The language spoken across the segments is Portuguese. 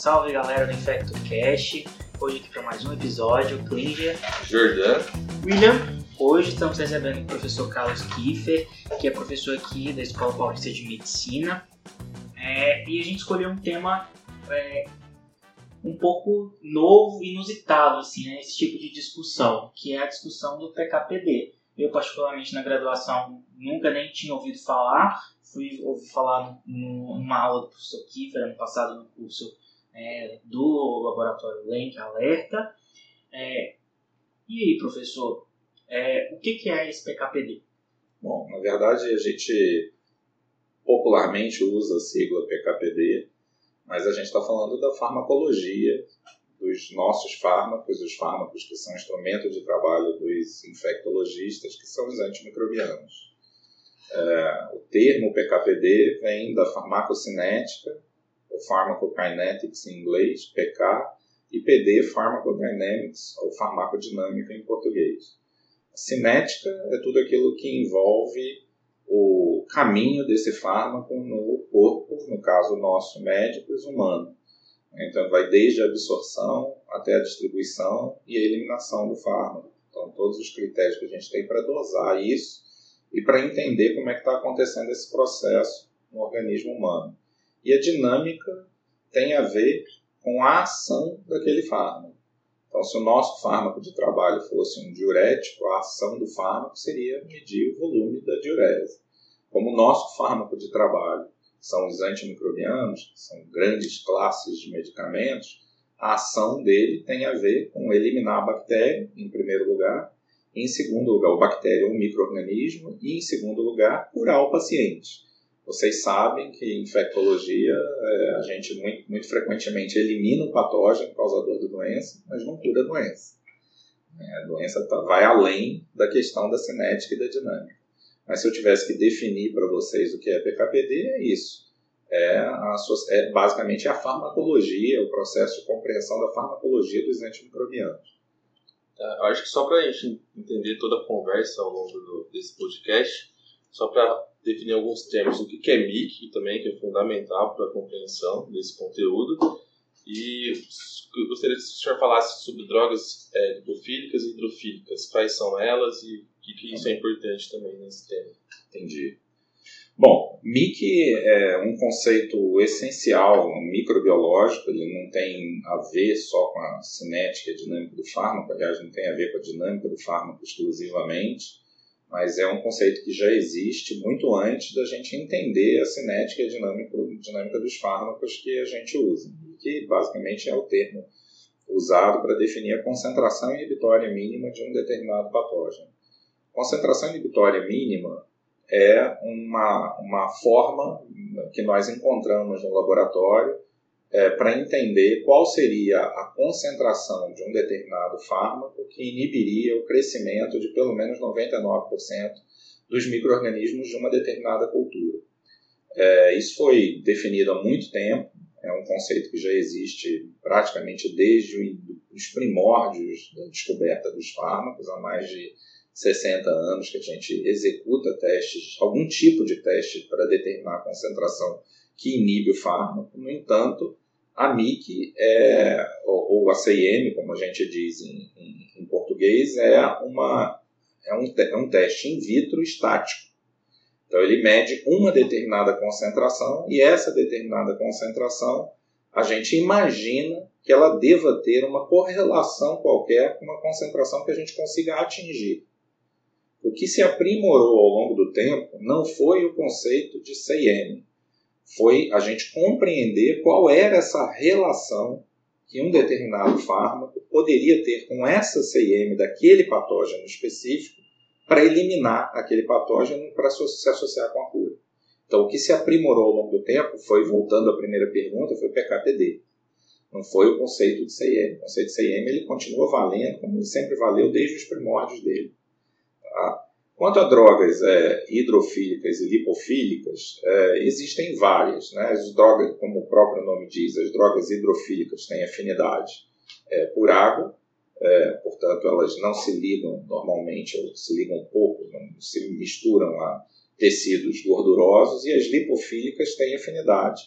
salve galera do Infecto Cash. Hoje aqui para mais um episódio, Klinger, Jordan, William. Hoje estamos recebendo o professor Carlos Kiefer, que é professor aqui da Escola Paulista de Medicina. É, e a gente escolheu um tema é, um pouco novo, inusitado, assim, né, esse tipo de discussão, que é a discussão do PKPD. Eu, particularmente, na graduação, nunca nem tinha ouvido falar, fui ouvir falar numa aula do professor Kiefer, ano passado, no curso é, do Laboratório Lenk Alerta. É, e aí, professor, é, o que, que é esse PKPD? Bom, na verdade, a gente popularmente usa a sigla PKPD, mas a gente está falando da farmacologia dos nossos fármacos, os fármacos que são instrumento de trabalho dos infectologistas, que são os antimicrobianos. É, o termo PKPD vem da farmacocinética, pharmacokinetics em inglês, PK, e PD, pharmacodynamics, ou farmacodinâmica em português. A cinética é tudo aquilo que envolve o caminho desse fármaco no corpo, no caso nosso, médicos, humano. Então, vai desde a absorção até a distribuição e a eliminação do fármaco. Então, todos os critérios que a gente tem para dosar isso e para entender como é que está acontecendo esse processo no organismo humano. E a dinâmica tem a ver com a ação daquele fármaco. Então, se o nosso fármaco de trabalho fosse um diurético, a ação do fármaco seria medir o volume da diurese. Como o nosso fármaco de trabalho são os antimicrobianos, que são grandes classes de medicamentos, a ação dele tem a ver com eliminar a bactéria, em primeiro lugar, em segundo lugar, o bactéria é um microorganismo, e em segundo lugar, curar o paciente. Vocês sabem que em infectologia é, a gente muito, muito, frequentemente elimina o patógeno causador da doença, mas não cura a doença. É, a doença tá, vai além da questão da cinética e da dinâmica. Mas se eu tivesse que definir para vocês o que é PKPD, é isso. É, a, é basicamente a farmacologia, o processo de compreensão da farmacologia dos antimicrobianos. É, acho que só para a gente entender toda a conversa ao longo do, desse podcast, só para definir alguns termos, o que é MIC também, que é fundamental para a compreensão desse conteúdo. E eu gostaria que o senhor falasse sobre drogas é, lipofílicas e hidrofílicas, quais são elas e o que, que isso é importante também nesse tema. Entendi. Bom, MIC é um conceito essencial microbiológico, ele não tem a ver só com a cinética e dinâmica do fármaco, aliás, não tem a ver com a dinâmica do fármaco exclusivamente, mas é um conceito que já existe muito antes da gente entender a cinética e a dinâmica, dinâmica dos fármacos que a gente usa, que basicamente é o termo usado para definir a concentração inibitória mínima de um determinado patógeno. Concentração inibitória mínima é uma, uma forma que nós encontramos no laboratório é, para entender qual seria a concentração de um determinado fármaco que inibiria o crescimento de pelo menos 99% dos micro-organismos de uma determinada cultura. É, isso foi definido há muito tempo, é um conceito que já existe praticamente desde os primórdios da descoberta dos fármacos, há mais de 60 anos que a gente executa testes, algum tipo de teste para determinar a concentração que inibe o fármaco. No entanto, a MIC, é, ou, ou a CIM, como a gente diz em, em, em português, é, uma, é, um, é um teste in vitro estático. Então, ele mede uma determinada concentração e essa determinada concentração a gente imagina que ela deva ter uma correlação qualquer com uma concentração que a gente consiga atingir. O que se aprimorou ao longo do tempo não foi o conceito de CIM, foi a gente compreender qual era essa relação que um determinado fármaco poderia ter com essa CIM daquele patógeno específico para eliminar aquele patógeno para se associar com a cura. Então, o que se aprimorou ao longo do tempo foi, voltando à primeira pergunta, foi o PKPD. Não foi o conceito de CIM. O conceito de CIM ele continua valendo como ele sempre valeu desde os primórdios dele. Tá? Quanto a drogas é, hidrofílicas e lipofílicas, é, existem várias. Né? As drogas, como o próprio nome diz, as drogas hidrofílicas têm afinidade é, por água, é, portanto, elas não se ligam normalmente, ou se ligam pouco, não se misturam a tecidos gordurosos, e as lipofílicas têm afinidade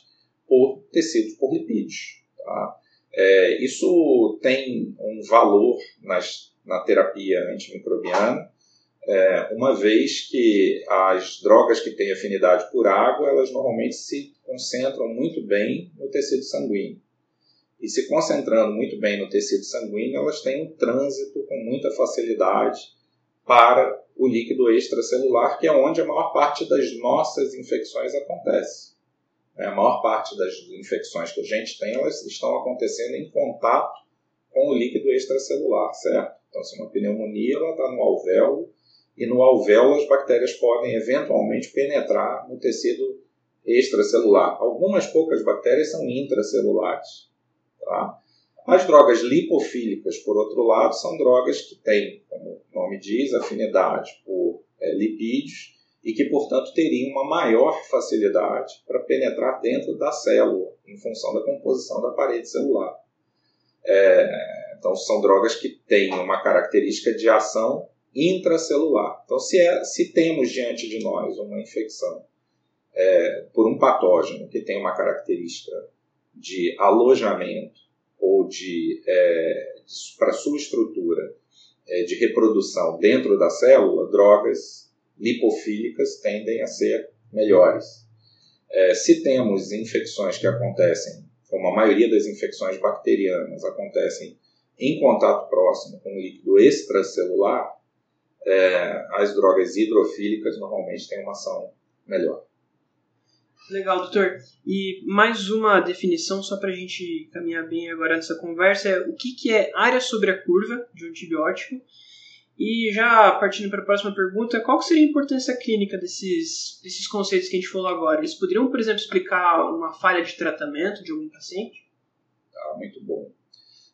por tecidos, por lipídios. Tá? É, isso tem um valor nas, na terapia antimicrobiana, é, uma vez que as drogas que têm afinidade por água, elas normalmente se concentram muito bem no tecido sanguíneo. E se concentrando muito bem no tecido sanguíneo, elas têm um trânsito com muita facilidade para o líquido extracelular, que é onde a maior parte das nossas infecções acontece. É, a maior parte das infecções que a gente tem, elas estão acontecendo em contato com o líquido extracelular, certo? Então, se uma pneumonia, ela está no alvéolo, e no alvéolo as bactérias podem eventualmente penetrar no tecido extracelular. Algumas poucas bactérias são intracelulares. Tá? As drogas lipofílicas, por outro lado, são drogas que têm, como o nome diz, afinidade por é, lipídios e que, portanto, teriam uma maior facilidade para penetrar dentro da célula, em função da composição da parede celular. É, então, são drogas que têm uma característica de ação intracelular. Então, se, é, se temos diante de nós uma infecção é, por um patógeno que tem uma característica de alojamento ou de, é, para sua estrutura é, de reprodução dentro da célula, drogas lipofílicas tendem a ser melhores. É, se temos infecções que acontecem, como a maioria das infecções bacterianas acontecem em contato próximo com o líquido extracelular, é, as drogas hidrofílicas normalmente têm uma ação melhor. Legal, doutor. E mais uma definição, só para a gente caminhar bem agora nessa conversa, é o que, que é área sobre a curva de um antibiótico? E já partindo para a próxima pergunta, qual seria a importância clínica desses, desses conceitos que a gente falou agora? Eles poderiam, por exemplo, explicar uma falha de tratamento de algum paciente? Ah, muito bom.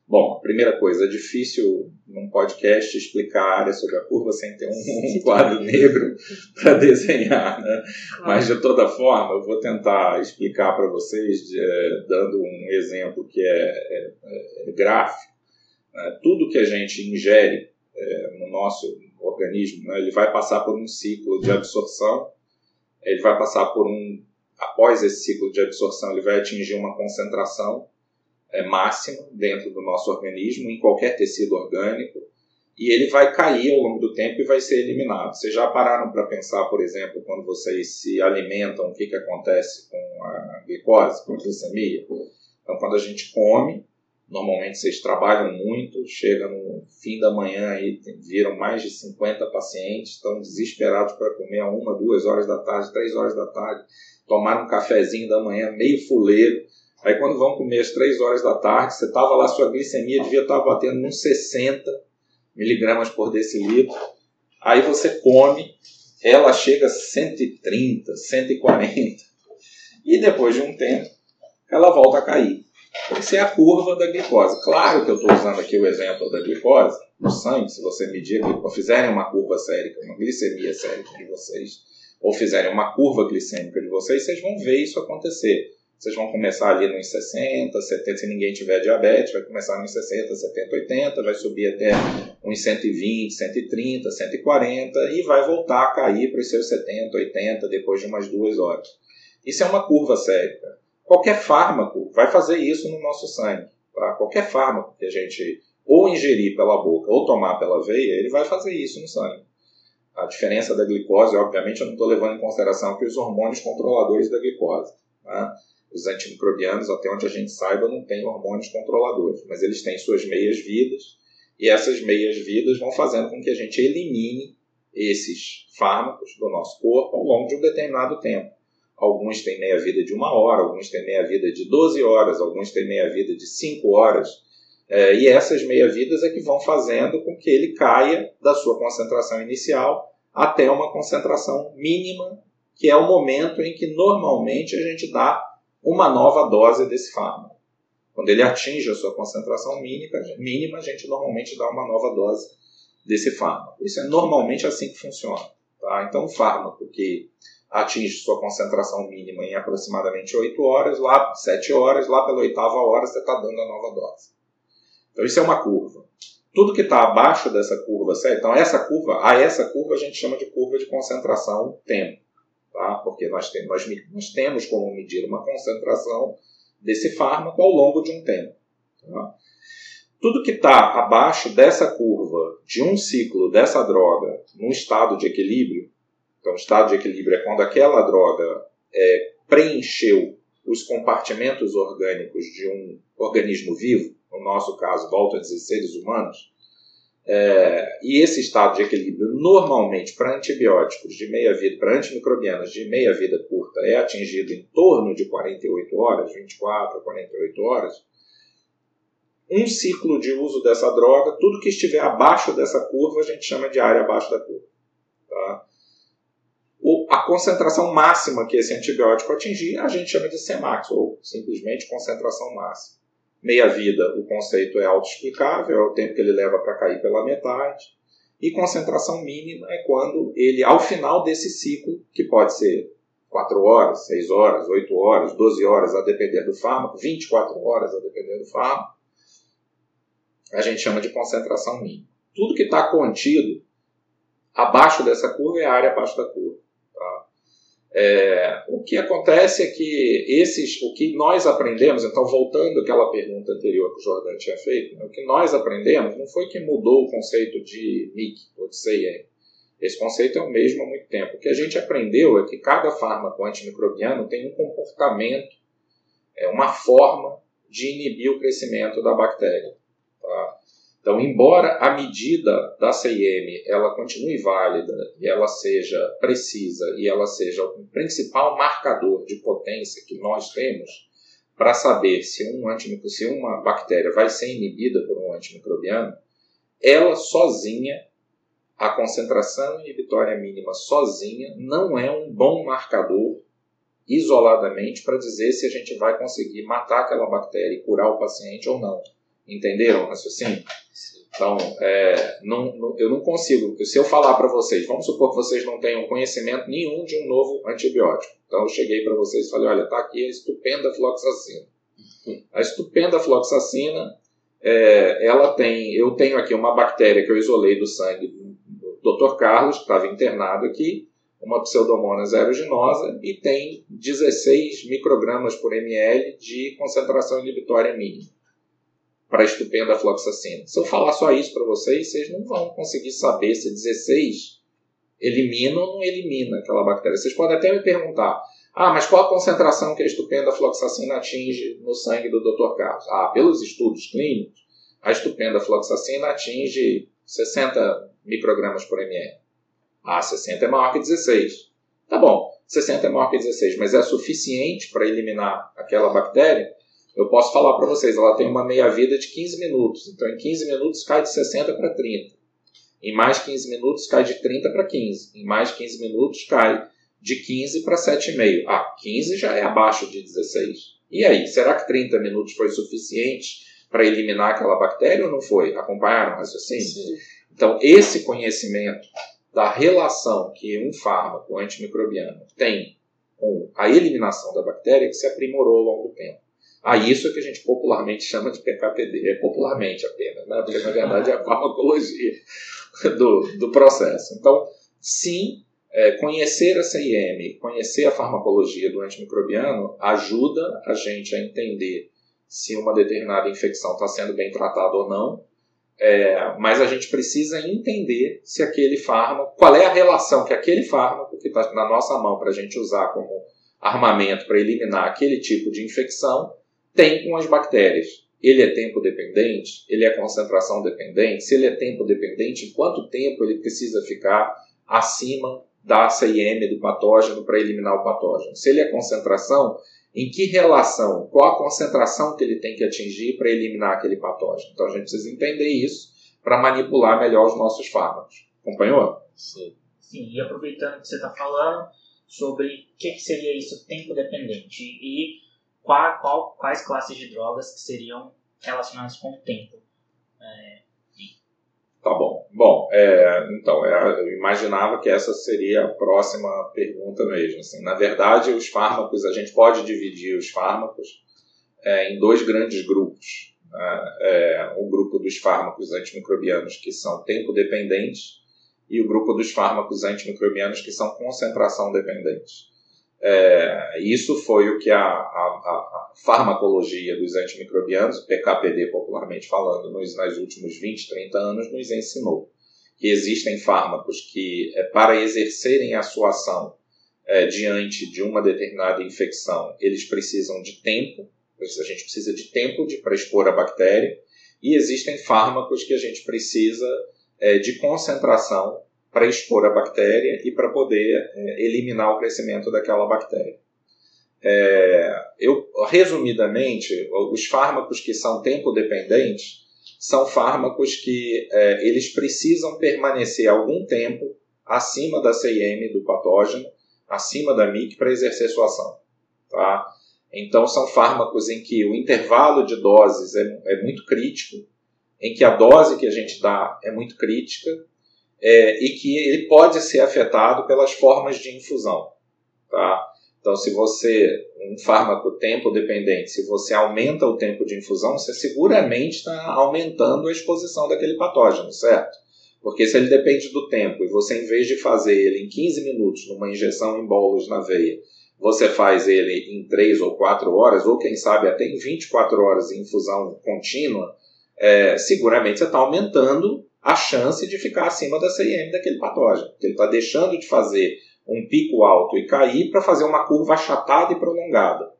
Bom, a primeira coisa, é difícil num podcast explicar a área sobre a curva sem ter um, um quadro negro para desenhar, né? Claro. Mas de toda forma, eu vou tentar explicar para vocês é, dando um exemplo que é, é, é gráfico. Né? Tudo que a gente ingere é, no nosso organismo, né? ele vai passar por um ciclo de absorção, ele vai passar por um, após esse ciclo de absorção, ele vai atingir uma concentração é, máxima dentro do nosso organismo, em qualquer tecido orgânico, e ele vai cair ao longo do tempo e vai ser eliminado. Vocês já pararam para pensar, por exemplo, quando vocês se alimentam, o que, que acontece com a glicose, com a glicemia? Então, quando a gente come, normalmente vocês trabalham muito, chega no fim da manhã e viram mais de 50 pacientes, estão desesperados para comer a uma, duas horas da tarde, três horas da tarde, tomar um cafezinho da manhã meio fuleiro, Aí quando vão comer às 3 horas da tarde, você estava lá, sua glicemia devia estar batendo uns 60 miligramas por decilitro. Aí você come, ela chega a 130, 140. E depois de um tempo, ela volta a cair. Essa é a curva da glicose. Claro que eu estou usando aqui o exemplo da glicose. No sangue, se você medir, fizerem uma curva sérica, uma glicemia sérica de vocês, ou fizerem uma curva glicêmica de vocês, vocês vão ver isso acontecer. Vocês vão começar ali nos 60, 70, se ninguém tiver diabetes, vai começar nos 60, 70, 80, vai subir até uns 120, 130, 140 e vai voltar a cair para os seus 70, 80 depois de umas duas horas. Isso é uma curva sérica. Qualquer fármaco vai fazer isso no nosso sangue. Tá? Qualquer fármaco que a gente ou ingerir pela boca ou tomar pela veia, ele vai fazer isso no sangue. A diferença da glicose, obviamente, eu não estou levando em consideração aqui os hormônios controladores da glicose. Tá? Os antimicrobianos, até onde a gente saiba, não têm hormônios controladores, mas eles têm suas meias-vidas, e essas meias-vidas vão fazendo com que a gente elimine esses fármacos do nosso corpo ao longo de um determinado tempo. Alguns têm meia-vida de uma hora, alguns têm meia-vida de 12 horas, alguns têm meia-vida de 5 horas. É, e essas meia-vidas é que vão fazendo com que ele caia da sua concentração inicial até uma concentração mínima, que é o momento em que normalmente a gente dá uma nova dose desse fármaco. Quando ele atinge a sua concentração mínima, mínima, a gente normalmente dá uma nova dose desse fármaco. Isso é normalmente assim que funciona. Tá? Então, um fármaco que atinge sua concentração mínima em aproximadamente 8 horas, lá 7 horas, lá pela oitava hora você está dando a nova dose. Então, isso é uma curva. Tudo que está abaixo dessa curva, então essa curva, a essa curva a gente chama de curva de concentração tempo tá? porque nós, tem, nós, nós temos como medir uma concentração desse fármaco ao longo de um tempo. Tá? Tudo que está abaixo dessa curva de um ciclo dessa droga num estado de equilíbrio, então, estado de equilíbrio é quando aquela droga é, preencheu os compartimentos orgânicos de um organismo vivo, no nosso caso, volto a dizer, seres humanos, é, e esse estado de equilíbrio, normalmente, para antibióticos de meia vida, para antimicrobianos de meia vida curta, é atingido em torno de 48 horas, 24 a 48 horas. Um ciclo de uso dessa droga, tudo que estiver abaixo dessa curva, a gente chama de área abaixo da curva. Tá? O, a concentração máxima que esse antibiótico atingir, a gente chama de Cmax, ou simplesmente concentração máxima. Meia-vida, o conceito é autoexplicável, é o tempo que ele leva para cair pela metade. E concentração mínima é quando ele, ao final desse ciclo, que pode ser 4 horas, 6 horas, 8 horas, 12 horas, a depender do fármaco, 24 horas, a depender do fármaco, a gente chama de concentração mínima. Tudo que está contido abaixo dessa curva é a área abaixo da curva. É, o que acontece é que esses, o que nós aprendemos, então voltando àquela pergunta anterior que o Jordan tinha feito, né, o que nós aprendemos não foi que mudou o conceito de MIC ou de CIM. Esse conceito é o mesmo há muito tempo. O que a gente aprendeu é que cada fármaco antimicrobiano tem um comportamento, é uma forma de inibir o crescimento da bactéria. Então, embora a medida da CIM ela continue válida e ela seja precisa e ela seja o principal marcador de potência que nós temos para saber se, um se uma bactéria vai ser inibida por um antimicrobiano, ela sozinha, a concentração inibitória mínima sozinha, não é um bom marcador isoladamente para dizer se a gente vai conseguir matar aquela bactéria e curar o paciente ou não. Entenderam o raciocínio? Então, é, não, não, eu não consigo. Se eu falar para vocês, vamos supor que vocês não tenham conhecimento nenhum de um novo antibiótico. Então, eu cheguei para vocês e falei: olha, está aqui a estupenda fluoxacina. A estupenda fluoxacina, é, ela tem. Eu tenho aqui uma bactéria que eu isolei do sangue do Dr. Carlos, que estava internado aqui, uma pseudomonas aeruginosa, e tem 16 microgramas por ml de concentração inibitória mínima para a estupenda fluoxacina. Se eu falar só isso para vocês, vocês não vão conseguir saber se 16 elimina ou não elimina aquela bactéria. Vocês podem até me perguntar, ah, mas qual a concentração que a estupenda fluoxacina atinge no sangue do Dr. Carlos? Ah, pelos estudos clínicos, a estupenda fluoxacina atinge 60 microgramas por ml. Ah, 60 é maior que 16. Tá bom, 60 é maior que 16, mas é suficiente para eliminar aquela bactéria? Eu posso falar para vocês, ela tem uma meia-vida de 15 minutos. Então, em 15 minutos cai de 60 para 30. Em mais 15 minutos cai de 30 para 15. Em mais 15 minutos cai de 15 para 7,5. Ah, 15 já é abaixo de 16. E aí, será que 30 minutos foi suficiente para eliminar aquela bactéria ou não foi? Acompanharam o raciocínio? Sim. Então, esse conhecimento da relação que um fármaco antimicrobiano tem com a eliminação da bactéria que se aprimorou ao longo do tempo. A isso que a gente popularmente chama de PKPD, é popularmente apenas, né? porque na verdade é a farmacologia do, do processo. Então, sim, é, conhecer a CIM, conhecer a farmacologia do antimicrobiano ajuda a gente a entender se uma determinada infecção está sendo bem tratada ou não, é, mas a gente precisa entender se aquele fármaco, qual é a relação que aquele fármaco que está na nossa mão para a gente usar como armamento para eliminar aquele tipo de infecção tem com as bactérias. Ele é tempo dependente? Ele é concentração dependente? Se ele é tempo dependente, em quanto tempo ele precisa ficar acima da CIM do patógeno para eliminar o patógeno? Se ele é concentração, em que relação, qual a concentração que ele tem que atingir para eliminar aquele patógeno? Então a gente precisa entender isso para manipular melhor os nossos fármacos. Acompanhou? Sim. Sim, e aproveitando que você está falando sobre o que, que seria isso tempo dependente e qual, qual, quais classes de drogas que seriam relacionadas com o tempo. É, Tá bom. Bom, é, então, é, eu imaginava que essa seria a próxima pergunta mesmo. Assim, na verdade, os fármacos, a gente pode dividir os fármacos é, em dois grandes grupos. Né? É, o grupo dos fármacos antimicrobianos que são tempo dependentes e o grupo dos fármacos antimicrobianos que são concentração dependentes. É, isso foi o que a, a, a, farmacologia dos antimicrobianos, PKPD popularmente falando, nos, nos últimos 20, 30 anos nos ensinou. Que existem fármacos que, é, para exercerem a sua ação é, diante de uma determinada infecção, eles precisam de tempo, a gente precisa de tempo para expor a bactéria, e existem fármacos que a gente precisa é, de concentração para expor a bactéria e para poder é, eliminar o crescimento daquela bactéria. É, eu, resumidamente, os fármacos que são tempo dependentes são fármacos que é, eles precisam permanecer algum tempo acima da CIM do patógeno, acima da MIC, para exercer sua ação. Tá? Então, são fármacos em que o intervalo de doses é, é muito crítico, em que a dose que a gente dá é muito crítica é, e que ele pode ser afetado pelas formas de infusão. Tá? Então, se você, um fármaco tempo dependente, se você aumenta o tempo de infusão, você seguramente está aumentando a exposição daquele patógeno, certo? Porque se ele depende do tempo e você, em vez de fazer ele em 15 minutos numa injeção em bolos na veia, você faz ele em 3 ou 4 horas, ou quem sabe até em 24 horas em infusão contínua, é, seguramente você está aumentando a chance de ficar acima da CIM daquele patógeno. Ele está deixando de fazer um pico alto e cair para fazer uma curva achatada e prolongada.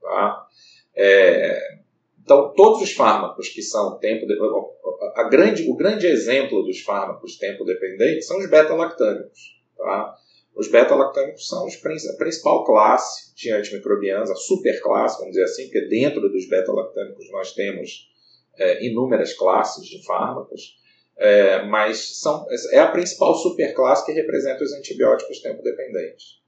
Tá? É, então, todos os fármacos que são tempo de, a grande, o grande exemplo dos fármacos tempo dependentes são os beta-lactâmicos. Tá? Os beta-lactâmicos são os, a principal classe de antimicrobianos, a superclasse, vamos dizer assim, porque dentro dos beta-lactâmicos nós temos é, inúmeras classes de fármacos. É, mas são, é a principal superclasse que representa os antibióticos tempo-dependentes.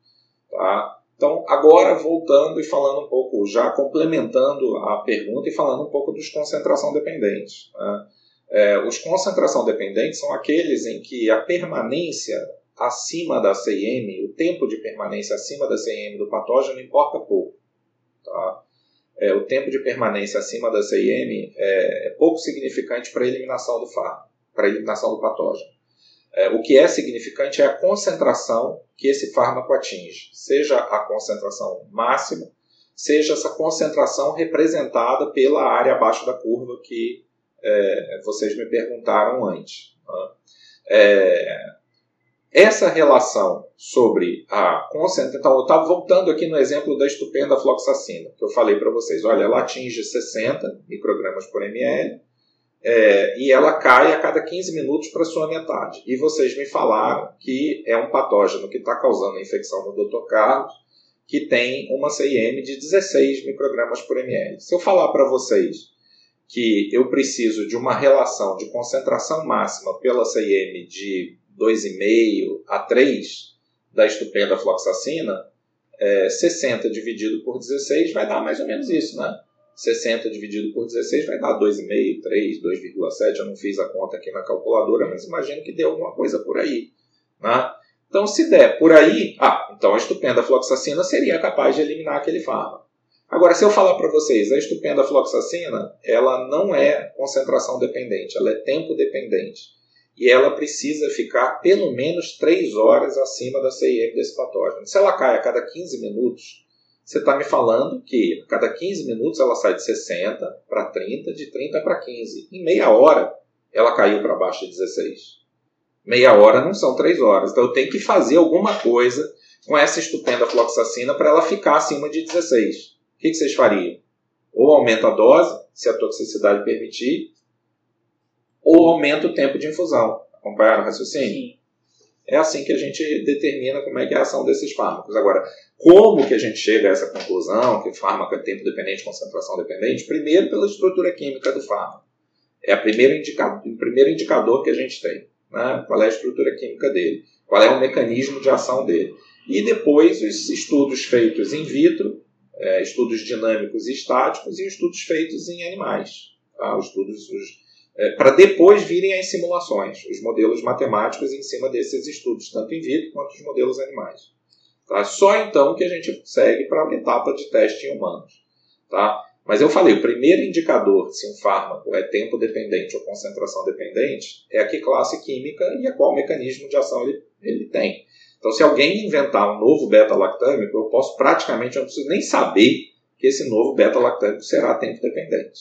Tá? Então, agora voltando e falando um pouco, já complementando a pergunta e falando um pouco dos concentração dependentes. Né? É, os concentração dependentes são aqueles em que a permanência acima da CIM, o tempo de permanência acima da CIM do patógeno importa pouco. Tá? É, o tempo de permanência acima da CIM é, é pouco significante para a eliminação do fármaco para a eliminação do patógeno. É, o que é significante é a concentração que esse fármaco atinge, seja a concentração máxima, seja essa concentração representada pela área abaixo da curva que é, vocês me perguntaram antes. Né? É, essa relação sobre a concentração. Então, eu estava voltando aqui no exemplo da estupenda floxacina, que eu falei para vocês. Olha, ela atinge 60 microgramas por ml é, e ela cai a cada 15 minutos para sua metade. E vocês me falaram que é um patógeno que está causando a infecção no Dr. Carlos, que tem uma CIM de 16 microgramas por ml. Se eu falar para vocês que eu preciso de uma relação de concentração máxima pela CIM de 2,5 a 3 da estupenda floxacina, é, 60 dividido por 16 vai dar mais ou menos isso, né? 60 dividido por 16 vai dar 2,5, 3, 2,7. Eu não fiz a conta aqui na calculadora, mas imagino que deu alguma coisa por aí. Né? Então, se der por aí, ah, então a estupenda floxacina seria capaz de eliminar aquele fármaco. Agora, se eu falar para vocês, a estupenda floxacina, ela não é concentração dependente, ela é tempo dependente. E ela precisa ficar pelo menos 3 horas acima da CIM desse patógeno. Se ela cai a cada 15 minutos, você está me falando que a cada 15 minutos ela sai de 60 para 30, de 30 para 15. Em meia hora, ela caiu para baixo de 16. Meia hora não são 3 horas. Então eu tenho que fazer alguma coisa com essa estupenda floxacina para ela ficar acima de 16. O que, que vocês fariam? Ou aumenta a dose, se a toxicidade permitir, ou aumenta o tempo de infusão. Acompanharam o raciocínio? Sim. É assim que a gente determina como é que é a ação desses fármacos. Agora, como que a gente chega a essa conclusão que fármaco é tempo dependente, concentração dependente? Primeiro, pela estrutura química do fármaco. É a primeira o primeiro indicador que a gente tem. Né? Qual é a estrutura química dele? Qual é o mecanismo de ação dele? E depois, os estudos feitos in vitro, é, estudos dinâmicos e estáticos, e estudos feitos em animais. Tá? Os estudos, os, é, para depois virem as simulações, os modelos matemáticos em cima desses estudos, tanto in vitro quanto os modelos animais. Tá? Só então que a gente segue para a etapa de teste em humanos. Tá? Mas eu falei, o primeiro indicador se um fármaco é tempo dependente ou concentração dependente é a que classe química e a qual mecanismo de ação ele, ele tem. Então, se alguém inventar um novo beta-lactâmico, eu posso praticamente, eu não preciso nem saber que esse novo beta-lactâmico será tempo dependente.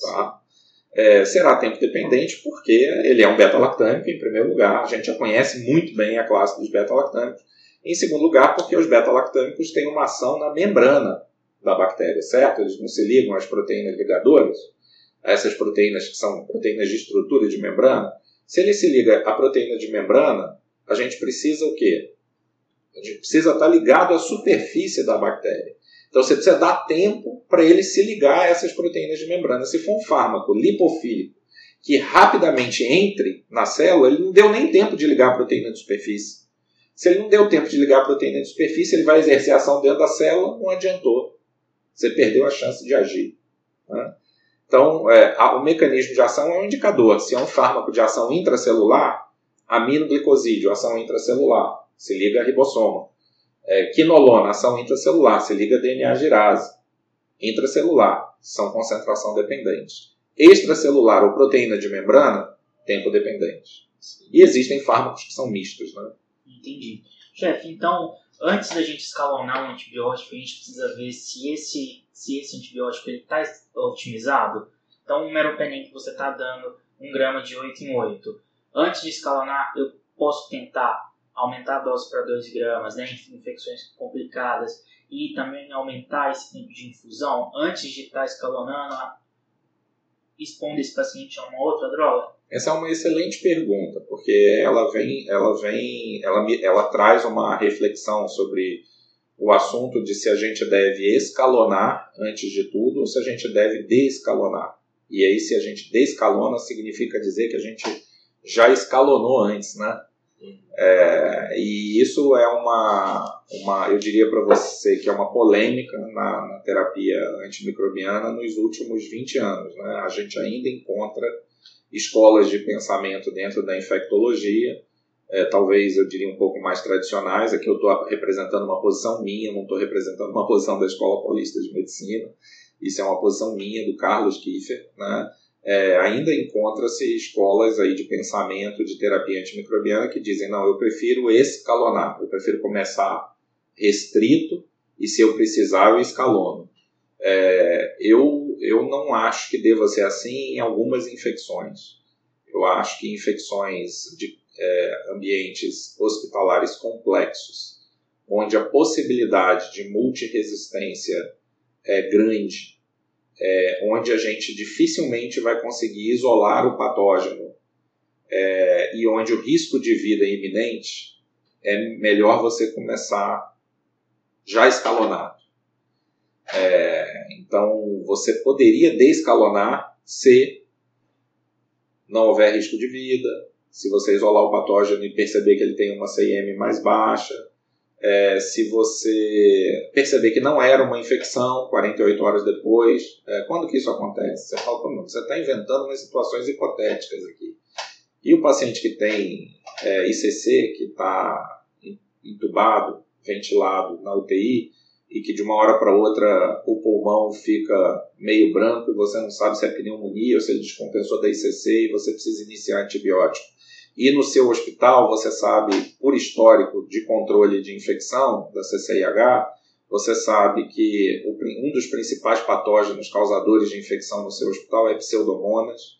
Tá? É, será tempo dependente porque ele é um beta-lactâmico, em primeiro lugar. A gente já conhece muito bem a classe dos beta-lactâmicos. Em segundo lugar, porque os beta-lactâmicos têm uma ação na membrana da bactéria, certo? Eles não se ligam às proteínas ligadoras, a essas proteínas que são proteínas de estrutura de membrana. Se ele se liga à proteína de membrana, a gente precisa o quê? A gente precisa estar ligado à superfície da bactéria. Então você precisa dar tempo para ele se ligar a essas proteínas de membrana. Se for um fármaco lipofílico que rapidamente entre na célula, ele não deu nem tempo de ligar a proteína de superfície. Se ele não deu tempo de ligar a proteína de superfície, ele vai exercer ação dentro da célula, não adiantou. Você perdeu a chance de agir. Né? Então, é, o mecanismo de ação é um indicador. Se é um fármaco de ação intracelular, aminoglicosídeo, ação intracelular, se liga a ribossoma. É, quinolona, ação intracelular, se liga a DNA girase. Intracelular, são concentração dependente. Extracelular ou proteína de membrana, tempo dependente. E existem fármacos que são mistos, né? Entendi. Chefe, então, antes da gente escalonar um antibiótico, a gente precisa ver se esse, se esse antibiótico está otimizado. Então, um meropenem que você está dando um grama de 8 em 8. Antes de escalonar, eu posso tentar aumentar a dose para 2 gramas, né, infecções complicadas, e também aumentar esse tempo de infusão antes de estar tá escalonando, expondo esse paciente a uma outra droga? Essa é uma excelente pergunta, porque ela vem, ela vem, ela, ela traz uma reflexão sobre o assunto de se a gente deve escalonar antes de tudo ou se a gente deve descalonar. E aí, se a gente descalona, significa dizer que a gente já escalonou antes, né? É, e isso é uma, uma eu diria para você que é uma polêmica na, na, terapia antimicrobiana nos últimos 20 anos. Né? A gente ainda encontra escolas de pensamento dentro da infectologia, é, talvez eu diria um pouco mais tradicionais. Aqui eu estou representando uma posição minha, não estou representando uma posição da Escola Paulista de Medicina. Isso é uma posição minha, do Carlos Kiefer, né? É, ainda encontra-se escolas aí de pensamento de terapia antimicrobiana que dizem não, eu prefiro escalonar, eu prefiro começar restrito e se eu precisar eu escalono. É, eu, eu não acho que deva ser assim em algumas infecções. Eu acho que infecções de é, ambientes hospitalares complexos, onde a possibilidade de multiresistência é grande é, onde a gente dificilmente vai conseguir isolar o patógeno é, e onde o risco de vida é iminente, é melhor você começar já escalonado. É, então, você poderia descalonar se não houver risco de vida, se você isolar o patógeno e perceber que ele tem uma CIM mais baixa, é, se você perceber que não era uma infecção 48 horas depois, é, quando que isso acontece? Você fala, Pô, você está inventando umas situações hipotéticas aqui. E o paciente que tem é, ICC, que está entubado, ventilado na UTI, e que de uma hora para outra o pulmão fica meio branco e você não sabe se é pneumonia ou se ele descompensou da ICC e você precisa iniciar antibiótico e no seu hospital, você sabe, por histórico de controle de infecção da CCIH, você sabe que um dos principais patógenos causadores de infecção no seu hospital é pseudomonas,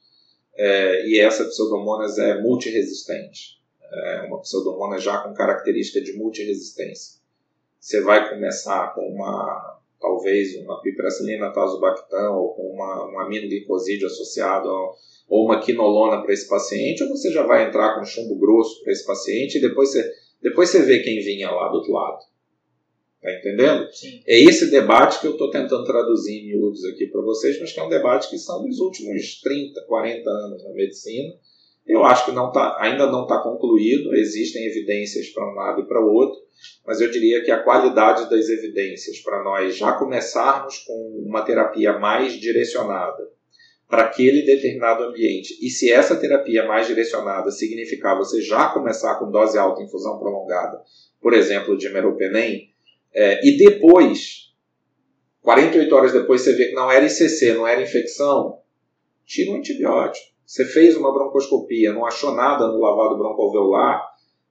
é, e essa pseudomonas é multiresistente. É uma pseudomonas já com característica de multiresistência. Você vai começar com uma, talvez, uma piperacilina tazobactam ou com uma, um aminoglicosídeo associado ou uma quinolona para esse paciente, ou você já vai entrar com chumbo grosso para esse paciente e depois você, depois você vê quem vinha lá do outro lado. Tá entendendo? Sim. É esse debate que eu estou tentando traduzir em miúdos aqui para vocês, mas que é um debate que são dos últimos 30, 40 anos na medicina. Eu acho que não tá, ainda não está concluído, existem evidências para um lado e para o outro, mas eu diria que a qualidade das evidências para nós já começarmos com uma terapia mais direcionada para aquele determinado ambiente. E se essa terapia mais direcionada significar você já começar com dose alta infusão prolongada, por exemplo, de meropenem, é, e depois, 48 horas depois, você vê que não era ICC, não era infecção, tira um antibiótico. Você fez uma broncoscopia, não achou nada no lavado broncoalveolar,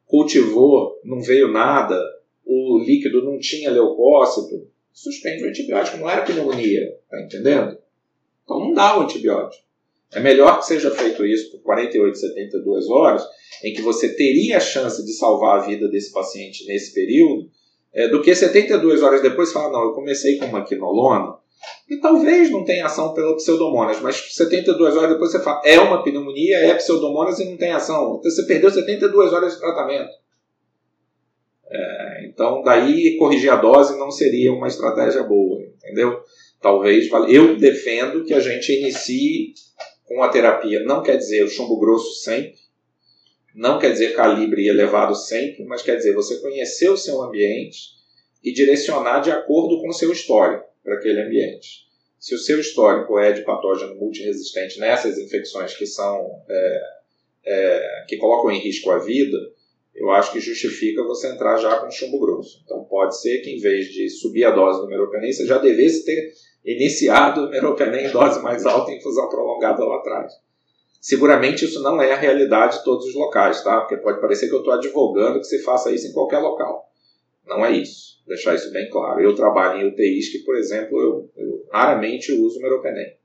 cultivou, não veio nada, o líquido não tinha leucócito, suspende o antibiótico, não era pneumonia, tá entendendo? Então não dá o antibiótico. É melhor que seja feito isso por 48, 72 horas, em que você teria a chance de salvar a vida desse paciente nesse período, é, do que 72 horas depois falar, não, eu comecei com uma quinolona, e talvez não tenha ação pela pseudomonas, mas 72 horas depois você fala, é uma pneumonia, é pseudomonas e não tem ação. Então você perdeu 72 horas de tratamento. É, então, daí corrigir a dose não seria uma estratégia boa, entendeu? Talvez, eu defendo que a gente inicie com a terapia, não quer dizer o chumbo grosso sempre, não quer dizer calibre elevado sempre, mas quer dizer você conhecer o seu ambiente e direcionar de acordo com o seu histórico para aquele ambiente. Se o seu histórico é de patógeno multiresistente nessas infecções que são é, é, que colocam em risco a vida, eu acho que justifica você entrar já com chumbo grosso. Então pode ser que em vez de subir a dose do meropenem, você já devesse ter iniciado o meropenem em dose mais alta em infusão prolongada lá atrás. Seguramente isso não é a realidade de todos os locais, tá? Porque pode parecer que eu estou advogando que se faça isso em qualquer local. Não é isso. Deixar isso bem claro. Eu trabalho em UTIs que, por exemplo, eu, eu raramente uso meropenem.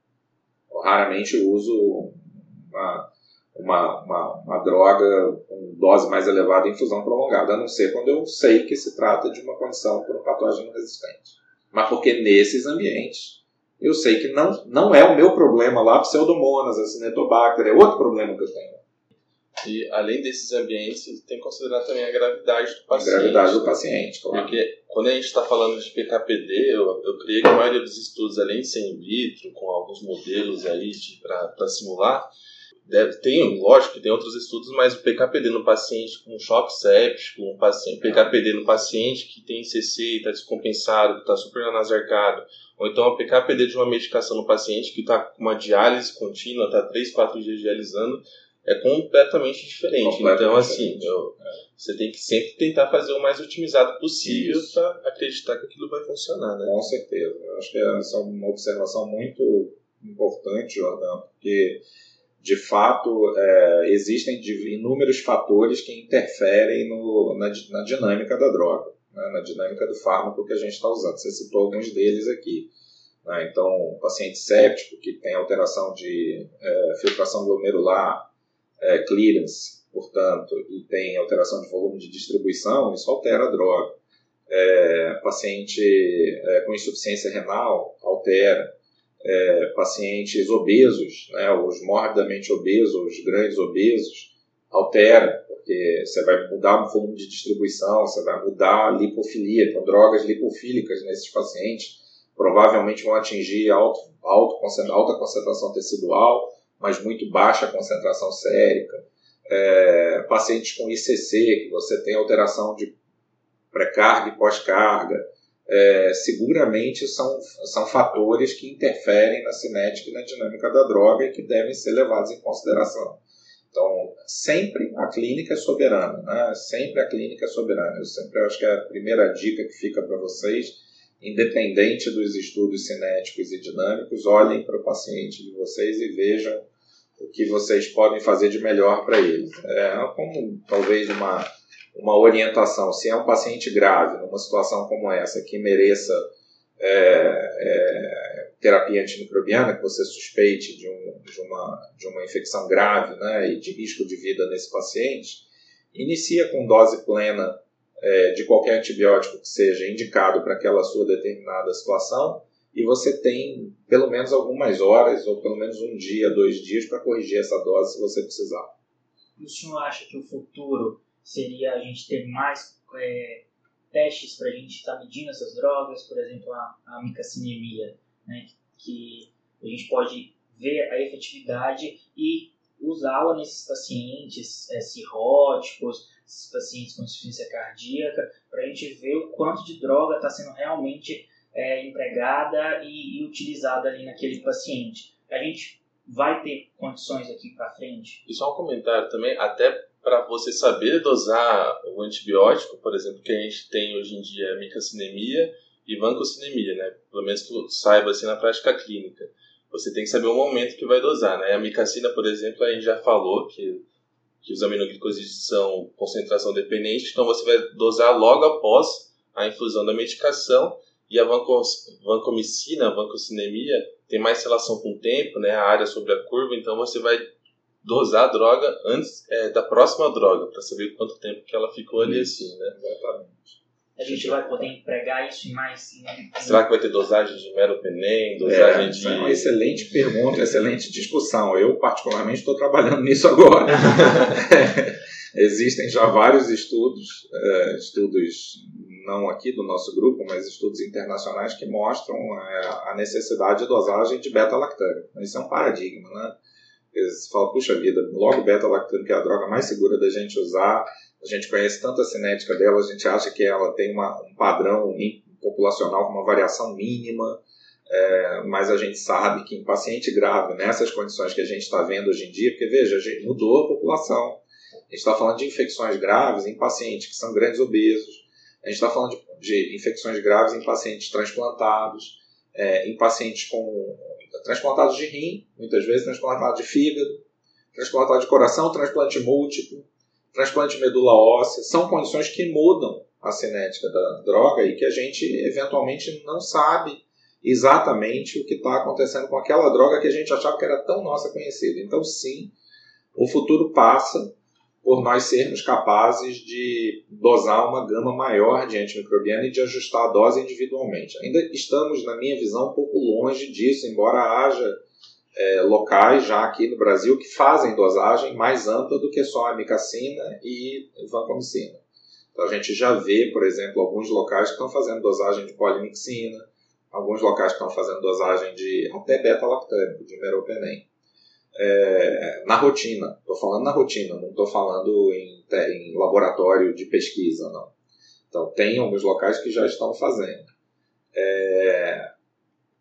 Eu raramente uso uma, uma, uma, uma, droga com dose mais elevada em infusão prolongada, a não ser quando eu sei que se trata de uma condição por um patógeno resistente. Mas porque nesses ambientes eu sei que não, não é o meu problema lá, pseudomonas, acinetobacter, é outro problema que eu tenho. E além desses ambientes, tem que considerar também a gravidade do paciente. A gravidade do paciente, claro. Porque quando a gente está falando de PKPD, eu, eu creio que a maioria dos estudos, além de ser in vitro, com alguns modelos aí para simular, Deve, tem, lógico que tem outros estudos, mas o PKPD no paciente com choque séptico, um paciente, PKPD no paciente que tem CC, está descompensado, que está super anasarcado, ou então a PKPD de uma medicação no paciente que está com uma diálise contínua, está 3, 4 dias dialisando, é completamente diferente. Completamente então, assim, eu, você tem que sempre tentar fazer o mais otimizado possível para acreditar que aquilo vai funcionar, né? Com certeza. Eu acho que essa é uma observação muito importante, Jordão, porque de fato, é, existem inúmeros fatores que interferem no, na, na, dinâmica da droga, né, na dinâmica do fármaco que a gente está usando. Você citou alguns deles aqui. Né? Então, o paciente séptico, que tem alteração de é, filtração glomerular, é, clearance, portanto, e tem alteração de volume de distribuição, isso altera a droga. É, paciente é, com insuficiência renal, altera é, pacientes obesos, né, os morbidamente obesos, os grandes obesos, altera, porque você vai mudar o volume de distribuição, você vai mudar a lipofilia, então drogas lipofílicas nesses pacientes provavelmente vão atingir alto, alto, alta concentração tecidual, mas muito baixa concentração sérica. É, pacientes com ICC, que você tem alteração de pré-carga e pós-carga, é, seguramente são, são fatores que interferem na cinética e na dinâmica da droga e que devem ser levados em consideração. Então, sempre a clínica é soberana, né? sempre a clínica é soberana. Eu sempre acho que é a primeira dica que fica para vocês, independente dos estudos cinéticos e dinâmicos, olhem para o paciente de vocês e vejam o que vocês podem fazer de melhor para ele. É como talvez uma uma orientação, se é um paciente grave, numa situação como essa, que mereça é, é, terapia antimicrobiana, que você suspeite de, um, de, uma, de uma infecção grave né, e de risco de vida nesse paciente, inicia com dose plena é, de qualquer antibiótico que seja indicado para aquela sua determinada situação e você tem pelo menos algumas horas ou pelo menos um dia, dois dias para corrigir essa dose se você precisar. O senhor acha que o futuro seria a gente ter mais é, testes para a gente estar tá medindo essas drogas, por exemplo, a, a micacinemia, né, que a gente pode ver a efetividade e usá-la nesses pacientes é, cirróticos, esses pacientes com insuficiência cardíaca, para a gente ver o quanto de droga está sendo realmente é, empregada e, e, utilizada ali naquele paciente. A gente vai ter condições aqui para frente. E só um comentário também, até para você saber dosar o antibiótico, por exemplo, que a gente tem hoje em dia é micacinemia e vancocinemia, né? Pelo menos que saiba assim na prática clínica. Você tem que saber o momento que vai dosar, né? A micacina, por exemplo, a gente já falou que que os aminoglicosídeos são concentração dependente, então você vai dosar logo após a infusão da medicação e a vancomicina, a vancocinemia, tem mais relação com o tempo, né, a área sobre a curva, então você vai dosar a droga antes é, da próxima droga, para saber quanto tempo que ela ficou ali assim, né? Exatamente a gente vai poder empregar isso em mais. Em... Será que vai ter dosagem de meropenem, dosagem é, de. É uma excelente pergunta, excelente discussão. Eu, particularmente, estou trabalhando nisso agora. Existem já vários estudos, é, estudos não aqui do nosso grupo, mas estudos internacionais que mostram é, a necessidade de dosagem de beta-lactâmico. Isso é um paradigma, né? Você fala, puxa vida, logo beta-lactâmico é a droga mais segura da gente usar, a gente conhece tanto a cinética dela, a gente acha que ela tem uma, um padrão populacional com uma variação mínima, é, mas a gente sabe que em paciente grave, nessas condições que a gente está vendo hoje em dia, porque veja, a gente mudou a população. Gente está falando de infecções graves em pacientes que são grandes obesos, a gente está falando de, de, infecções graves em pacientes transplantados, é, em pacientes com transplantados de rim, muitas vezes transplantados de fígado, transplantado de coração, transplante múltiplo transplante medula óssea, são condições que mudam a cinética da droga e que a gente eventualmente não sabe exatamente o que está acontecendo com aquela droga que a gente achava que era tão nossa conhecida. Então, sim, o futuro passa por nós sermos capazes de dosar uma gama maior de antimicrobiano e de ajustar a dose individualmente. Ainda estamos, na minha visão, um pouco longe disso, embora haja é, locais já aqui no Brasil que fazem dosagem mais ampla do que só a amicacina e vancomicina. Então a gente já vê, por exemplo, alguns locais que estão fazendo dosagem de polimixina, alguns locais que estão fazendo dosagem de até beta-lactâmico, de meropenem. É, na rotina, estou falando na rotina, não estou falando em, em laboratório de pesquisa, não. Então tem alguns locais que já estão fazendo. É,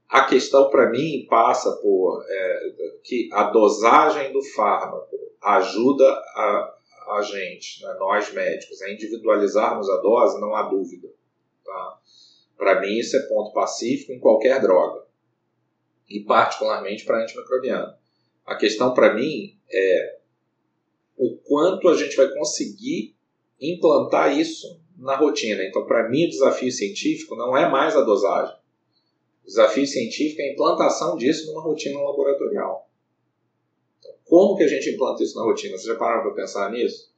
a questão para mim passa por é, que a dosagem do fármaco ajuda a, a gente, né, nós médicos, a individualizarmos a dose, não há dúvida. Tá? Para mim, isso é ponto pacífico em qualquer droga, e particularmente para antimicrobiano. A questão para mim é o quanto a gente vai conseguir implantar isso na rotina. Então, para mim, o desafio científico não é mais a dosagem o desafio científico é a implantação disso numa rotina laboratorial. Então, como que a gente implanta isso na rotina? Você já pararam para pensar nisso?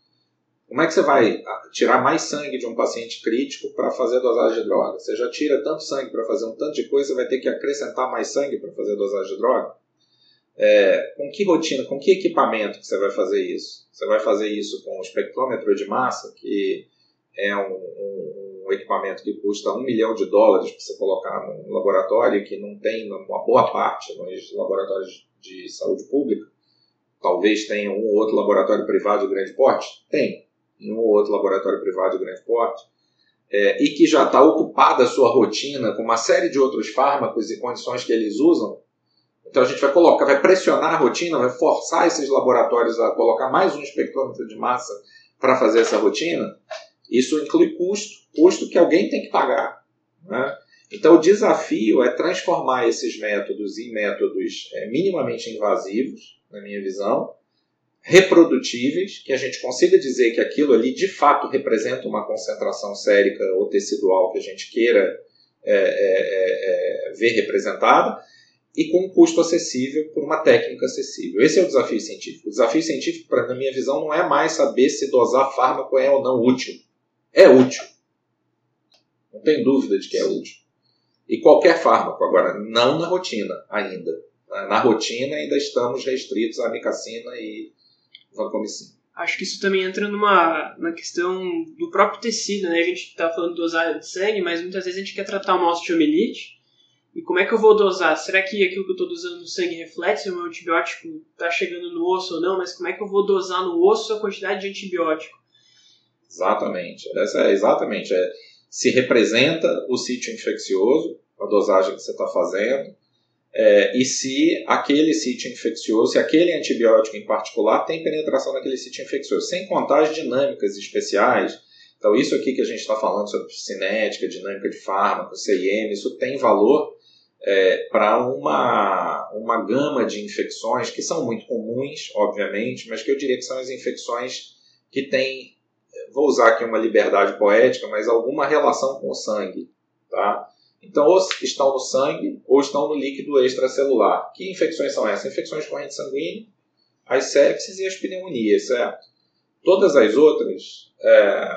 Como é que você vai ah, tirar mais sangue de um paciente crítico para fazer dosagem de droga? Você já tira tanto sangue para fazer um tanto de coisa, você vai ter que acrescentar mais sangue para fazer dosagem de droga? É, com que rotina, com que equipamento que você vai fazer isso? Você vai fazer isso com o espectrômetro de massa, que é um, um um equipamento que custa um milhão de dólares para você colocar num laboratório que não tem uma boa parte nos laboratórios de saúde pública. Talvez tenha um ou outro laboratório privado de grande porte? Tem. Um ou outro laboratório privado de grande porte. É, e que já está ocupada a sua rotina com uma série de outros fármacos e condições que eles usam. Então a gente vai colocar, vai pressionar a rotina, vai forçar esses laboratórios a colocar mais um espectrômetro de massa para fazer essa rotina. Isso inclui custo, custo que alguém tem que pagar. Né? Então, o desafio é transformar esses métodos em métodos é, minimamente invasivos, na minha visão, reprodutíveis, que a gente consiga dizer que aquilo ali de fato representa uma concentração sérica ou tecidual que a gente queira é, é, é, é ver representada, e com um custo acessível por uma técnica acessível. Esse é o desafio científico. O desafio científico, pra, na minha visão, não é mais saber se dosar fármaco é ou não útil. É útil. Não tem dúvida de que é útil. E qualquer fármaco, agora, não na rotina ainda. Na rotina ainda estamos restritos à amicacina e vancomicina. Acho que isso também entra numa, numa questão do próprio tecido, né? A gente está falando de dosagem de sangue, mas muitas vezes a gente quer tratar uma osteomielite. E como é que eu vou dosar? Será que aquilo que eu estou dosando no sangue reflete se o meu antibiótico está chegando no osso ou não? Mas como é que eu vou dosar no osso a quantidade de antibiótico? Exatamente. Essa é exatamente. É, se representa o sítio infeccioso, a dosagem que você está fazendo, é, e se aquele sítio infeccioso, se aquele antibiótico em particular tem penetração naquele sítio infeccioso, sem contar as dinâmicas especiais. Então, isso aqui que a gente está falando sobre cinética, dinâmica de fármaco, CIM, isso tem valor é, para uma, uma gama de infecções que são muito comuns, obviamente, mas que eu diria que são as infecções que têm, vou usar aqui uma liberdade poética, mas alguma relação com o sangue. Tá? Então, ou estão no sangue ou estão no líquido extracelular. Que infecções são essas? Infecções de corrente sanguínea, as sepses e as pneumonias, certo? Todas as outras, é,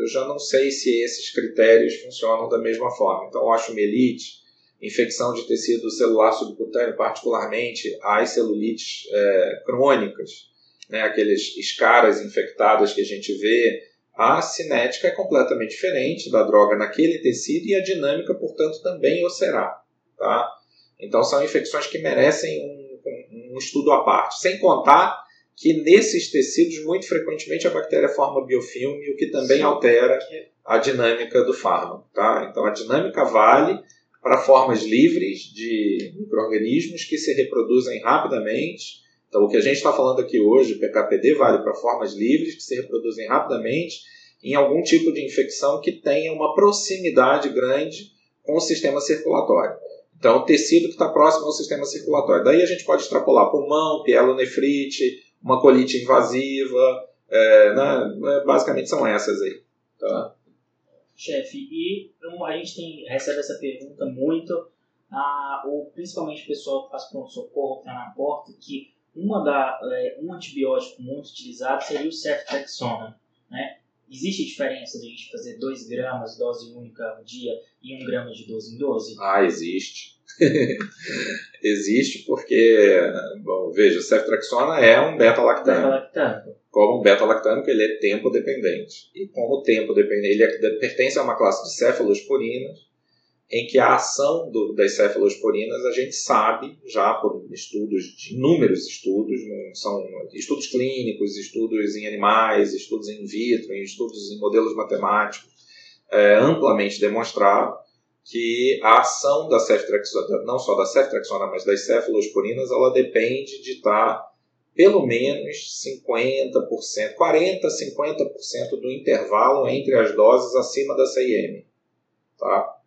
eu já não sei se esses critérios funcionam da mesma forma. Então, osteomielite, infecção de tecido celular subcutâneo, particularmente as celulites é, crônicas, né, aqueles escaras infectadas que a gente vê, a cinética é completamente diferente da droga naquele tecido e a dinâmica, portanto, também o será. Tá? Então, são infecções que merecem um, um estudo à parte. Sem contar que nesses tecidos, muito frequentemente, a bactéria forma biofilme, o que também altera a dinâmica do fármaco. Tá? Então, a dinâmica vale para formas livres de micro-organismos que se reproduzem rapidamente. Então, o que a gente está falando aqui hoje, PKPD, vale para formas livres que se reproduzem rapidamente em algum tipo de infecção que tenha uma proximidade grande com o sistema circulatório. Então, o tecido que está próximo ao sistema circulatório. Daí a gente pode extrapolar pulmão, pielonefrite, uma colite invasiva, é, né? basicamente são essas aí. Tá? Chefe. E a gente tem, recebe essa pergunta muito, ah, ou principalmente o pessoal que faz pronto-socorro, que está na porta, que uma da, é, um antibiótico muito utilizado seria o ceftriaxona. Né? Existe diferença de a gente fazer 2 gramas dose única no dia e 1 um grama de 12 em 12? Ah, existe. existe porque, bom, veja, o ceftriaxona é um beta-lactano. Beta-lactano como beta-lactâmico, ele é tempo dependente. E como tempo dependente, ele é, pertence a uma classe de cefalosporinas, em que a ação do, das cefalosporinas a gente sabe já por estudos, de inúmeros estudos, são estudos clínicos, estudos em animais, estudos in vitro, estudos em modelos matemáticos, é, amplamente demonstrado que a ação da ceftriaxona, não só da ceftriaxona, mas das cefalosporinas, ela depende de estar pelo menos 50%, 40% 50% do intervalo entre as doses acima da CIM. Tá?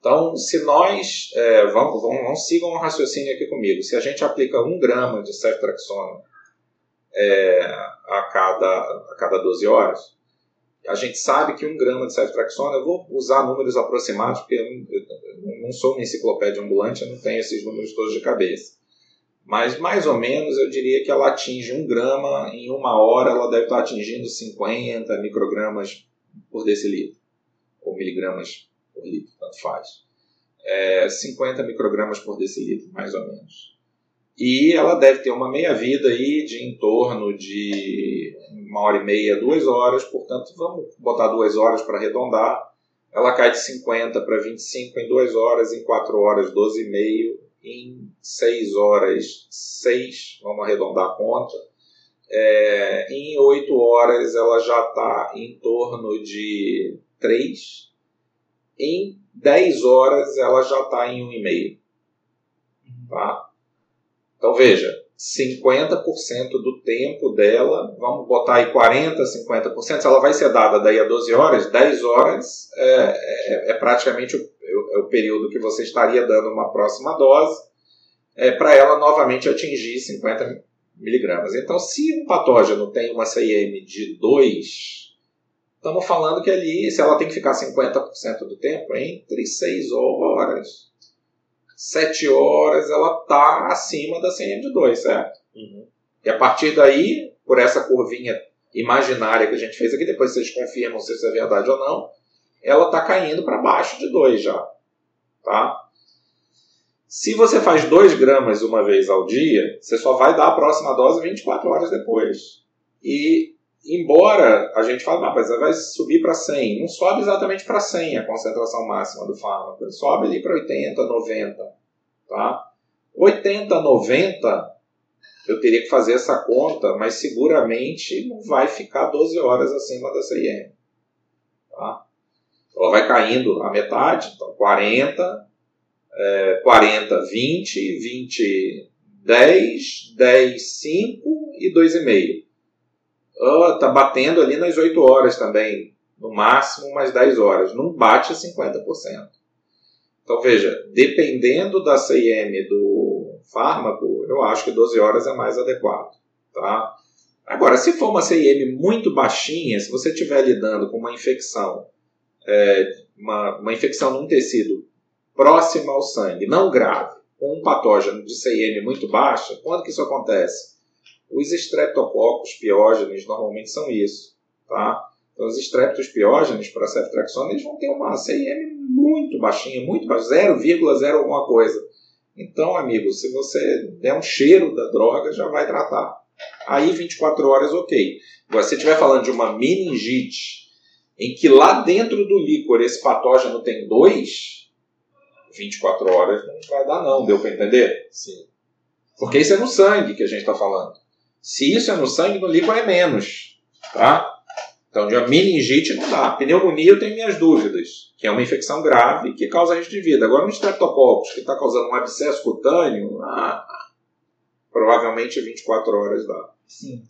Então, se nós, é, vamos, vamos, vamos, sigam um raciocínio aqui comigo, se a gente aplica um grama de ceftriaxona é, a, cada, a cada 12 horas, a gente sabe que um grama de ceftriaxona, eu vou usar números aproximados, porque eu, eu, eu não sou uma enciclopédia ambulante, eu não tenho esses números todos de cabeça. Mas mais ou menos eu diria que ela atinge um grama, em uma hora ela deve estar atingindo 50 microgramas por decilitro, ou miligramas por litro, tanto faz. É, 50 microgramas por decilitro, mais ou menos. E ela deve ter uma meia-vida aí de em torno de uma hora e meia, duas horas, portanto, vamos botar duas horas para arredondar. Ela cai de 50 para 25 em duas horas, em quatro horas, 12,5 em 6 horas 6, vamos arredondar a conta. É, em 8 horas ela já está em torno de 3. Em 10 horas ela já está em 1,5. Tá? Então veja, 50% do tempo dela, vamos botar aí 40%, 50%, se ela vai ser dada daí a 12 horas, 10 horas é, é, é praticamente o é o período que você estaria dando uma próxima dose, é, para ela novamente atingir 50 miligramas. Então, se um patógeno tem uma CIM de 2, estamos falando que ali, se ela tem que ficar 50% do tempo, entre 6 horas, 7 horas, ela está acima da CIM de 2, certo? Uhum. E a partir daí, por essa curvinha imaginária que a gente fez aqui, depois vocês confirmam se isso é verdade ou não, ela está caindo para baixo de 2 já. Tá? Se você faz 2 gramas uma vez ao dia, você só vai dar a próxima dose 24 horas depois. E embora a gente fale, ah, mas vai subir para 100, não sobe exatamente para 100 a concentração máxima do fármaco, ele sobe ali para 80, 90. Tá? 80, 90, eu teria que fazer essa conta, mas seguramente não vai ficar 12 horas acima da CIM. Tá? Ela vai caindo a metade, então 40, é, 40, 20, 20, 10, 10, 5 e 2,5. Está tá batendo ali nas 8 horas também, no máximo umas 10 horas. Não bate a 50%. Então veja, dependendo da CIM do fármaco, eu acho que 12 horas é mais adequado. Tá? Agora, se for uma CIM muito baixinha, se você estiver lidando com uma infecção, é, uma, uma infecção num tecido próximo ao sangue, não grave, com um patógeno de CIM muito baixa, quando que isso acontece? Os estreptococos piógenes normalmente são isso. Tá? Então, os estreptos piógenes para a ceftriaxona, eles vão ter uma CIM muito baixinha, muito baixa, 0,0 alguma coisa. Então, amigo, se você der um cheiro da droga, já vai tratar. Aí 24 horas, ok. Agora, se estiver falando de uma meningite, em que lá dentro do líquor esse patógeno tem dois, 24 horas não vai dar não, deu para entender? Sim. Porque isso é no sangue que a gente está falando. Se isso é no sangue, no líquor é menos. Tá? Então, de uma meningite não dá. Pneumonia eu tenho minhas dúvidas, que é uma infecção grave que causa risco de vida. Agora, um estreptococcus que está causando um abscesso cutâneo, ah, provavelmente 24 horas dá. Sim.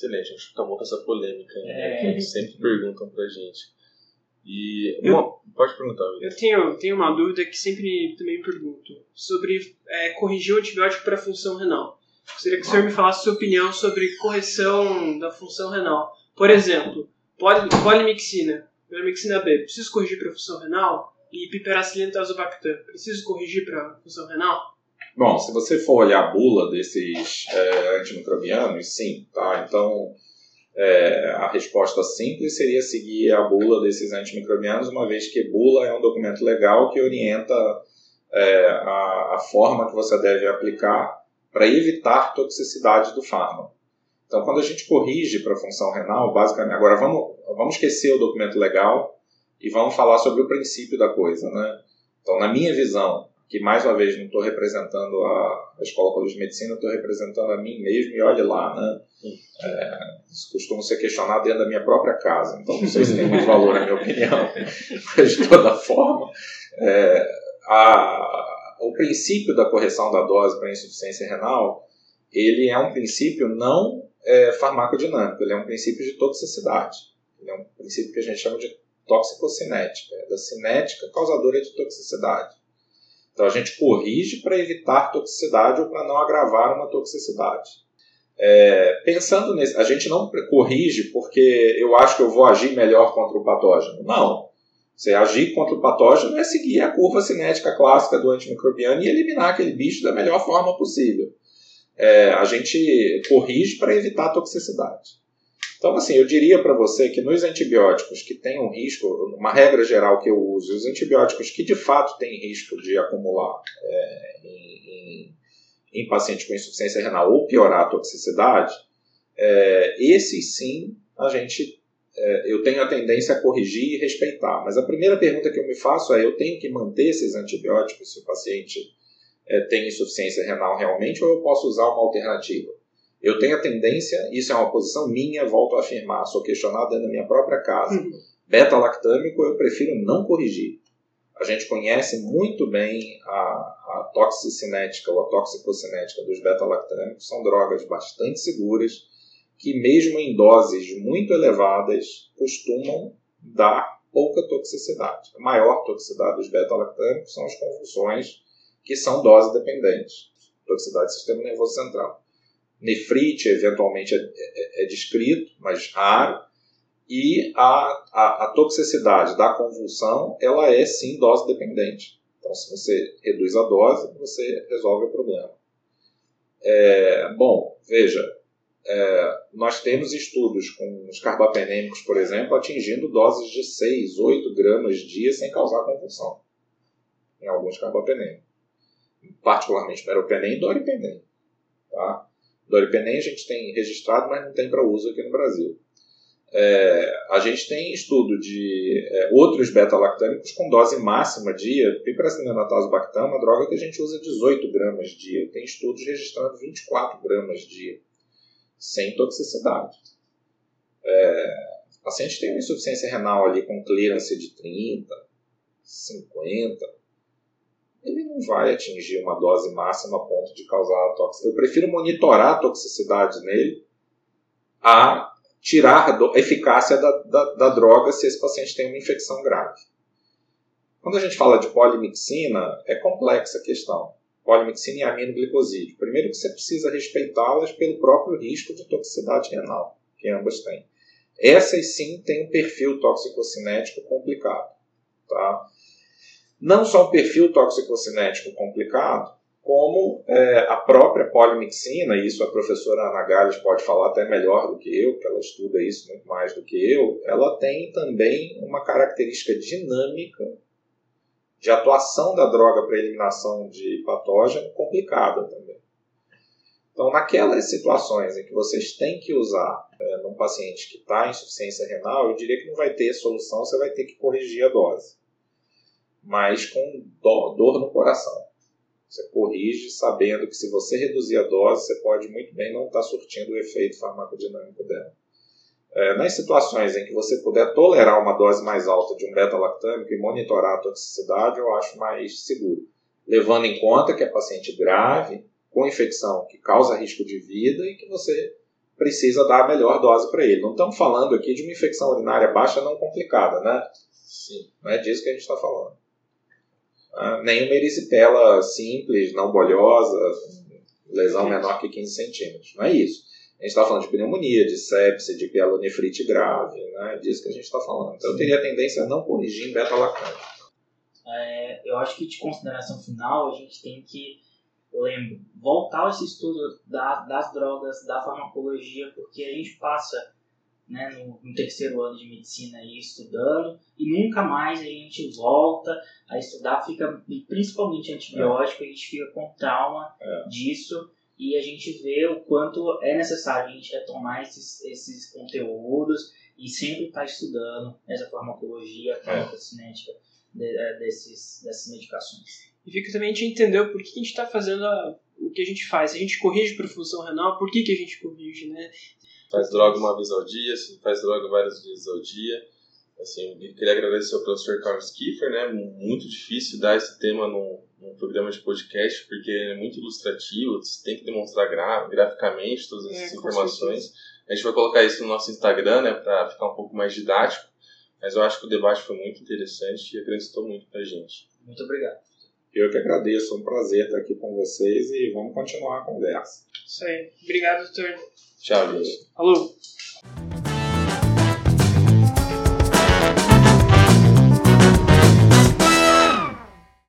Excelente, acho que acabou com essa polêmica né, É. que sempre perguntam pra gente. E. Eu- Uma- pode perguntar, Vitor. Eu tenho, tenho uma dúvida que sempre também me pergunto sobre é, corrigir o antibiótico para a função renal. Gostaria que o senhor me falasse sua opinião sobre correção da função renal. Por exemplo, poli, polimixina, polimixina B, preciso corrigir para a função renal? E piperacilina tazobactam, preciso corrigir para a função renal? Bom, se você for olhar a bula desses é, antimicrobianos, sim, tá? Então, é, a resposta simples seria seguir a bula desses antimicrobianos, uma vez que bula é um documento legal que orienta é, a, a forma que você deve aplicar para evitar toxicidade do fármaco. Então, quando a gente corrige para a função renal, basicamente. Agora, vamos, vamos esquecer o documento legal e vamos falar sobre o princípio da coisa, né? Então, na minha visão, que mais uma vez não estou representando a, Escola Colégio de Medicina, estou representando a mim mesmo e olhe lá, né? É, isso costuma ser questionado dentro da minha própria casa, então não sei se tem muito valor na minha opinião, mas de toda forma, é, a, o princípio da correção da dose para insuficiência renal, ele é um princípio não é, farmacodinâmico, ele é um princípio de toxicidade, ele é um princípio que a gente chama de toxicocinética, é da cinética causadora de toxicidade. Então a gente corrige para evitar toxicidade ou para não agravar uma toxicidade. É, pensando nisso, a gente não corrige porque eu acho que eu vou agir melhor contra o patógeno. Não. Você agir contra o patógeno é seguir a curva cinética clássica do antimicrobiano e eliminar aquele bicho da melhor forma possível. É, a gente corrige para evitar toxicidade. Então, assim, eu diria para você que nos antibióticos que têm um risco, uma regra geral que eu uso, os antibióticos que de fato têm risco de acumular é, em, em, em com insuficiência renal ou piorar a toxicidade, é, esses sim a gente é, eu tenho a tendência a corrigir e respeitar. Mas a primeira pergunta que eu me faço é: eu tenho que manter esses antibióticos se o paciente é, tem insuficiência renal realmente ou eu posso usar uma alternativa? Eu tenho a tendência, isso é uma posição minha, volto a afirmar, sou questionado dentro da minha própria casa. Beta-lactâmico eu prefiro não corrigir. A gente conhece muito bem a, a toxicinética ou a toxicocinética dos beta-lactâmicos, são drogas bastante seguras que mesmo em doses muito elevadas costumam dar pouca toxicidade. A maior toxicidade dos beta-lactâmicos são as convulsões, que são dose dependentes. Toxicidade do sistema nervoso central. Nefrite, eventualmente, é, é, é descrito, mas raro. E a, a, a, toxicidade da convulsão, ela é sim dose dependente. Então, se você reduz a dose, você resolve o problema. É, bom, veja, é, nós temos estudos com os carbapenêmicos, por exemplo, atingindo doses de 6, 8 gramas dia sem causar convulsão. Em alguns carbapenêmicos. Particularmente meropenem e doripenem. Tá? Doripenem a gente tem registrado, mas não tem para uso aqui no Brasil. É, a gente tem estudo de é, outros beta-lactâmicos com dose máxima dia. Piperacilina tazobactam é uma droga que a gente usa 18 gramas dia. Tem estudos registrando 24 gramas dia sem toxicidade. É, paciente tem uma insuficiência renal ali com clearance de 30, 50, ele não vai atingir uma dose máxima a ponto de causar toxicidade. Eu prefiro monitorar a toxicidade nele a tirar a eficácia da, da, da droga se esse paciente tem uma infecção grave. Quando a gente fala de polimixina, é complexa a questão. Polimixina e aminoglicosídeo. Primeiro que você precisa respeitá-las pelo próprio risco de toxicidade renal, que ambas têm. Essas sim têm um perfil toxicocinético complicado. Tá? Não só um perfil toxicocinético complicado, como é, a própria polimixina, e isso a professora Ana Gales pode falar até melhor do que eu, que ela estuda isso muito mais do que eu, ela tem também uma característica dinâmica de atuação da droga para eliminação de patógeno complicada também. Então, naquelas situações em que vocês têm que usar é, num paciente que está em insuficiência renal, eu diria que não vai ter solução, você vai ter que corrigir a dose. Mas com dor no coração. Você corrige sabendo que se você reduzir a dose, você pode muito bem não estar tá surtindo o efeito farmacodinâmico dela. É, nas situações em que você puder tolerar uma dose mais alta de um beta-lactâmico e monitorar a toxicidade, eu acho mais seguro. Levando em conta que é paciente grave, com infecção que causa risco de vida e que você precisa dar a melhor dose para ele. Não estamos falando aqui de uma infecção urinária baixa não complicada, né? Sim. Não é disso que a gente está falando. Ah, nem uma erisipela simples, não bolhosa, lesão menor que 15 centímetros. Não é isso. A gente está falando de pneumonia, de sepse, de pielonefrite grave, né? É disso que a gente está falando. Então eu teria a tendência a não corrigir em beta-lactante. É, eu acho que de consideração final a gente tem que lembro, voltar esse estudo da, das drogas, da farmacologia, porque a gente passa né, no, no, terceiro ano de medicina aí estudando e nunca mais a gente volta a estudar, fica principalmente antibiótico, é. a gente fica com trauma é. disso e a gente vê o quanto é necessário a gente retomar esses, esses conteúdos e sempre estar tá estudando essa farmacologia, a é. farmacocinética de, é, desses, dessas medicações. E fica também a gente entender por que a gente está fazendo a, o que a gente faz. A gente corrige por função renal, por que, que a gente corrige, né? Faz droga uma vez ao dia, faz droga várias vezes ao dia. Assim, eu queria agradecer ao professor Carlos Kiefer, né? Muito difícil dar esse tema num, num programa de podcast, porque é muito ilustrativo, você tem que demonstrar gra graficamente todas essas é, informações. A gente vai colocar isso no nosso Instagram, né, para ficar um pouco mais didático. Mas eu acho que o debate foi muito interessante e acrescentou muito pra gente. Muito obrigado. Eu que agradeço, é um prazer estar aqui com vocês e vamos continuar a conversa. Isso aí. Obrigado, doutor. Tchau, gente. Alô.